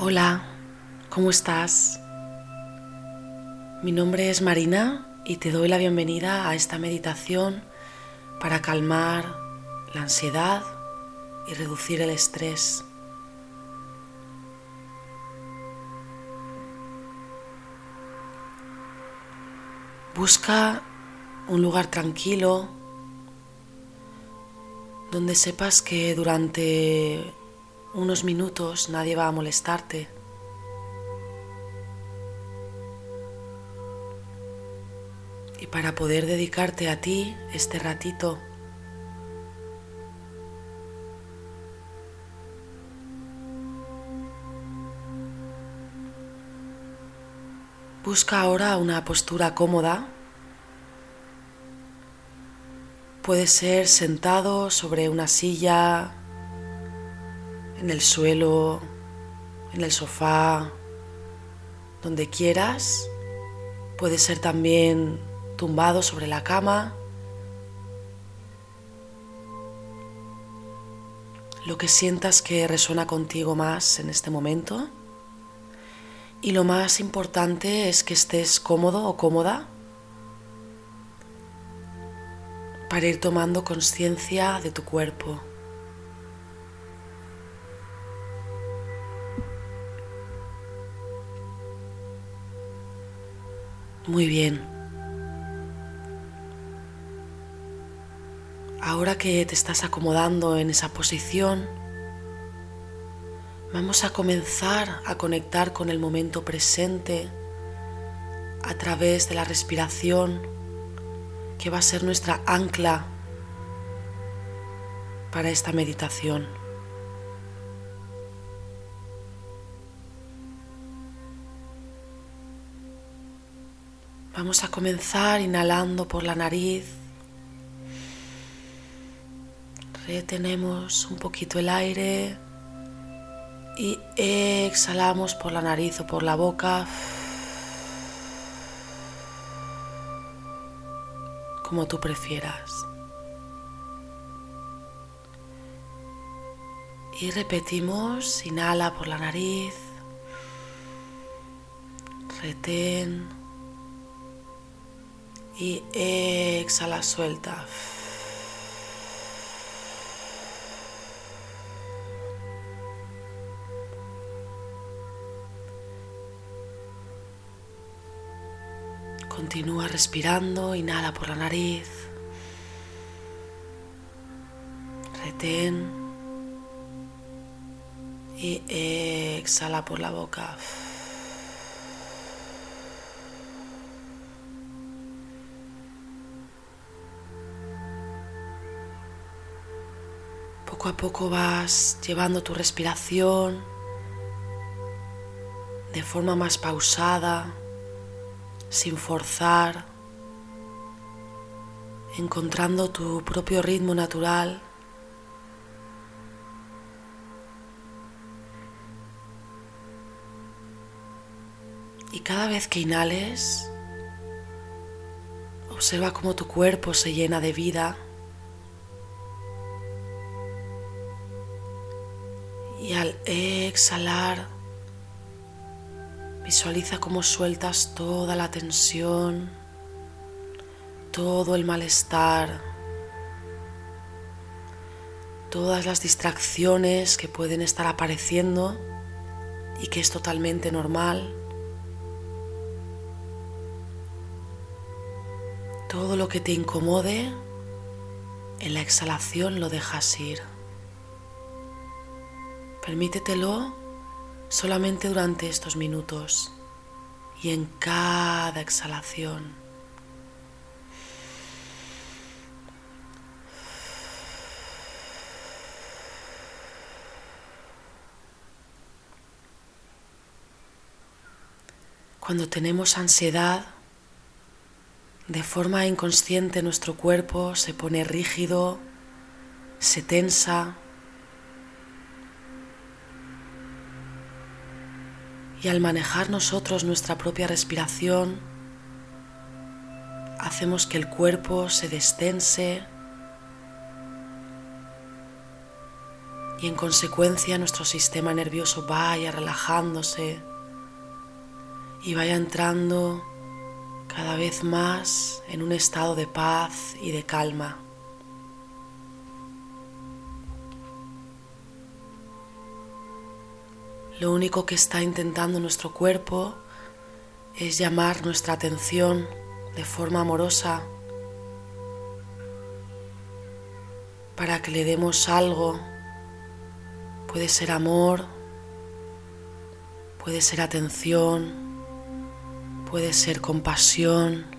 Hola, ¿cómo estás? Mi nombre es Marina y te doy la bienvenida a esta meditación para calmar la ansiedad y reducir el estrés. Busca un lugar tranquilo donde sepas que durante unos minutos nadie va a molestarte. Y para poder dedicarte a ti este ratito, busca ahora una postura cómoda. Puede ser sentado sobre una silla, en el suelo, en el sofá, donde quieras. Puede ser también tumbado sobre la cama. Lo que sientas que resuena contigo más en este momento. Y lo más importante es que estés cómodo o cómoda para ir tomando conciencia de tu cuerpo. Muy bien. Ahora que te estás acomodando en esa posición, vamos a comenzar a conectar con el momento presente a través de la respiración, que va a ser nuestra ancla para esta meditación. Vamos a comenzar inhalando por la nariz. Retenemos un poquito el aire y exhalamos por la nariz o por la boca. Como tú prefieras. Y repetimos, inhala por la nariz, retén y exhala, suelta. Continúa respirando, inhala por la nariz, retén y exhala por la boca. Poco a poco vas llevando tu respiración de forma más pausada, sin forzar, encontrando tu propio ritmo natural. Y cada vez que inhales, observa cómo tu cuerpo se llena de vida. Y al exhalar, visualiza cómo sueltas toda la tensión, todo el malestar, todas las distracciones que pueden estar apareciendo y que es totalmente normal. Todo lo que te incomode, en la exhalación lo dejas ir. Permítetelo solamente durante estos minutos y en cada exhalación. Cuando tenemos ansiedad, de forma inconsciente nuestro cuerpo se pone rígido, se tensa, Y al manejar nosotros nuestra propia respiración, hacemos que el cuerpo se destense y en consecuencia nuestro sistema nervioso vaya relajándose y vaya entrando cada vez más en un estado de paz y de calma. Lo único que está intentando nuestro cuerpo es llamar nuestra atención de forma amorosa para que le demos algo. Puede ser amor, puede ser atención, puede ser compasión.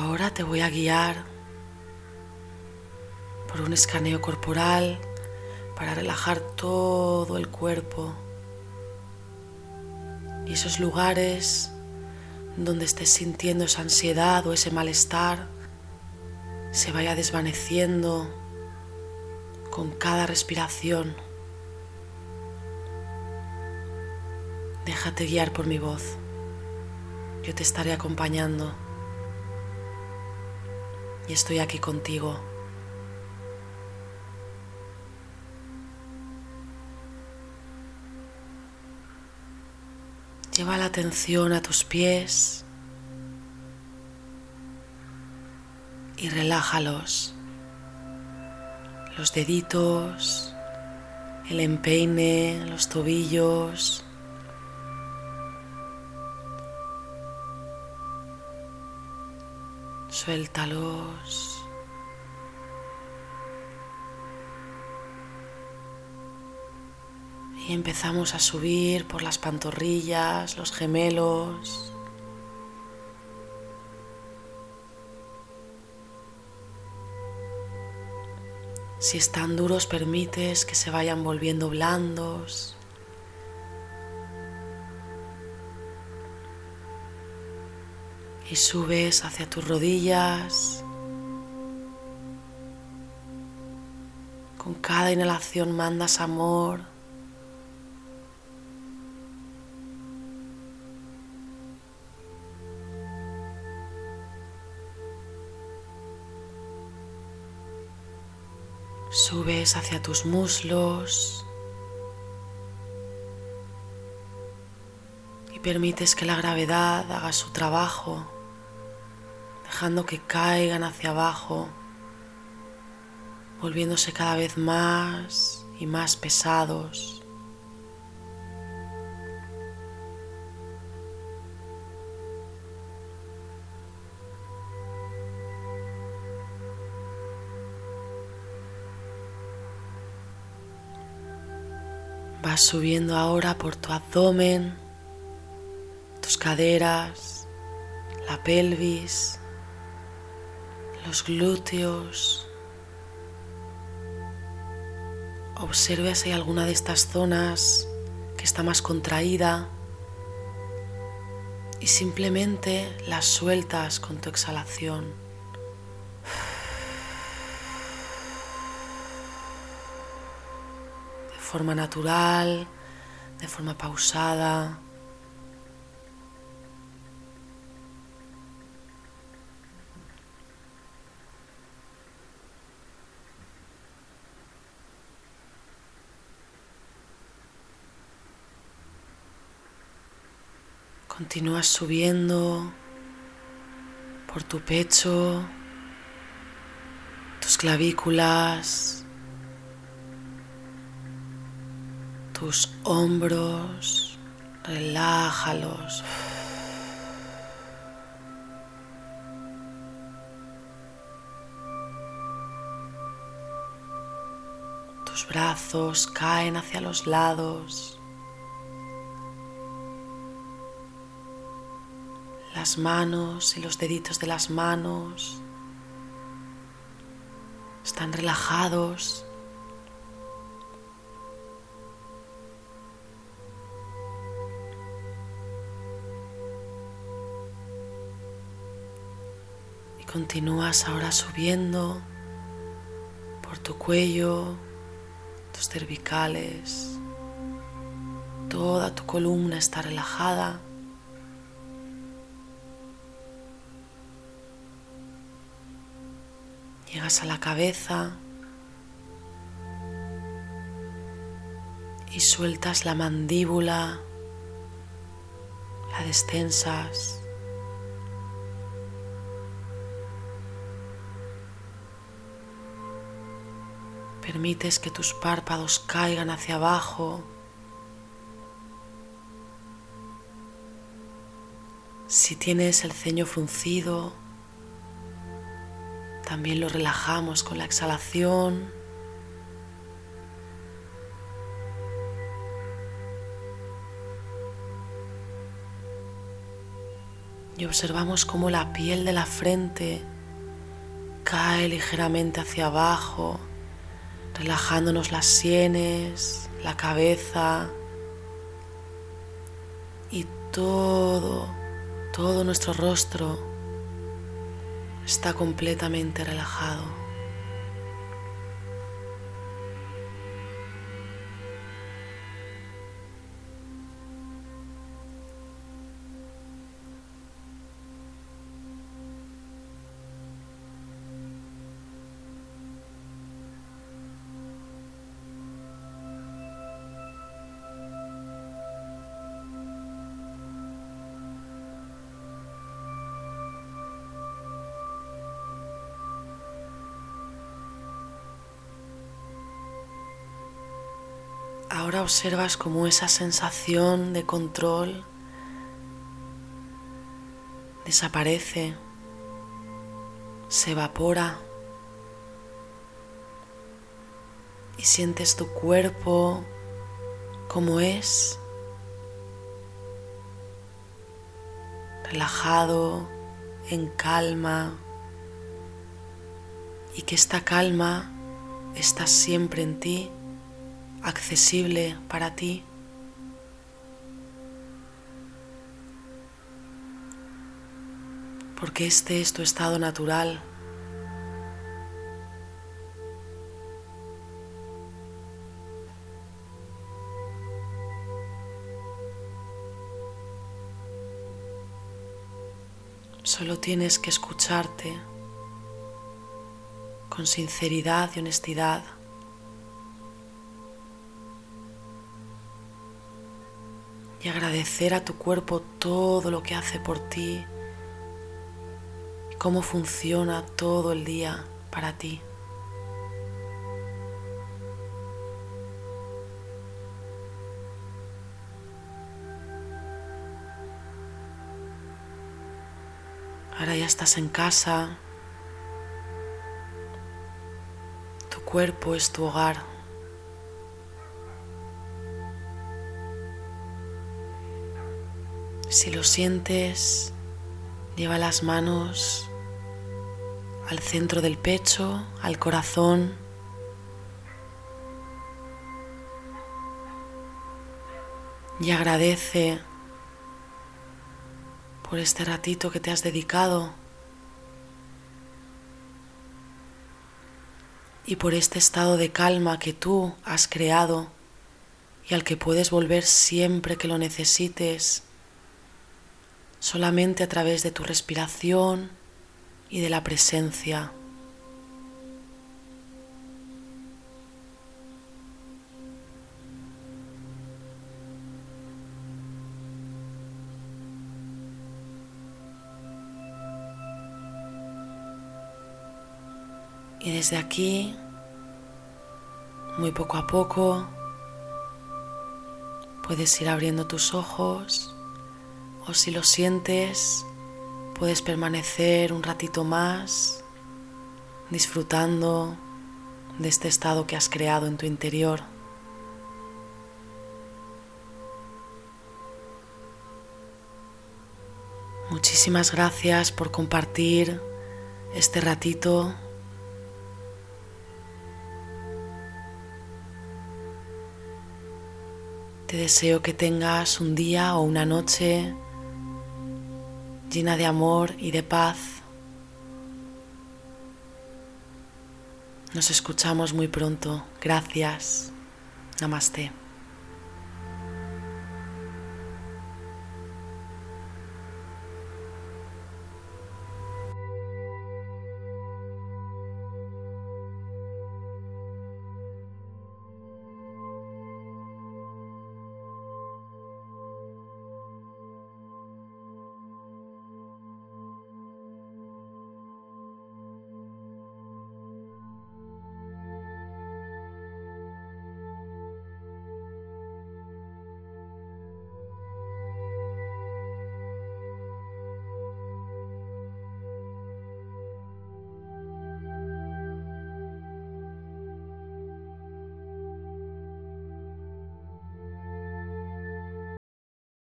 Ahora te voy a guiar por un escaneo corporal para relajar todo el cuerpo y esos lugares donde estés sintiendo esa ansiedad o ese malestar se vaya desvaneciendo con cada respiración. Déjate guiar por mi voz. Yo te estaré acompañando y estoy aquí contigo. Lleva la atención a tus pies y relájalos. Los deditos, el empeine, los tobillos. Suéltalos. Y empezamos a subir por las pantorrillas, los gemelos. Si están duros, permites que se vayan volviendo blandos. Y subes hacia tus rodillas. Con cada inhalación mandas amor. Subes hacia tus muslos y permites que la gravedad haga su trabajo, dejando que caigan hacia abajo, volviéndose cada vez más y más pesados. Vas subiendo ahora por tu abdomen, tus caderas, la pelvis, los glúteos. Observe si hay alguna de estas zonas que está más contraída y simplemente las sueltas con tu exhalación. De forma natural, de forma pausada. Continúas subiendo por tu pecho, tus clavículas, tus hombros, relájalos. Tus brazos caen hacia los lados. Las manos y los deditos de las manos están relajados. Y continúas ahora subiendo por tu cuello, tus cervicales, toda tu columna está relajada. A la cabeza y sueltas la mandíbula, la destensas. Permites que tus párpados caigan hacia abajo. Si tienes el ceño fruncido, también lo relajamos con la exhalación. Y observamos cómo la piel de la frente cae ligeramente hacia abajo, relajándonos las sienes, la cabeza y todo, todo nuestro rostro está completamente relajado. Ahora observas cómo esa sensación de control desaparece, se evapora y sientes tu cuerpo como es, relajado, en calma y que esta calma está siempre en ti accesible para ti. Porque este es tu estado natural. Solo tienes que escucharte con sinceridad y honestidad. Y agradecer a tu cuerpo todo lo que hace por ti cómo funciona todo el día para ti. Ahora ya estás en casa, tu cuerpo es tu hogar. Si lo sientes, lleva las manos al centro del pecho, al corazón. Y agradece por este ratito que te has dedicado y por este estado de calma que tú has creado y al que puedes volver siempre que lo necesites solamente a través de tu respiración y de la presencia. Y desde aquí, muy poco a poco, puedes ir abriendo tus ojos o si lo sientes, puedes permanecer un ratito más disfrutando de este estado que has creado en tu interior. Muchísimas gracias por compartir este ratito. Te deseo que tengas un día o una noche llena de amor y de paz. Nos escuchamos muy pronto. Gracias. Namaste.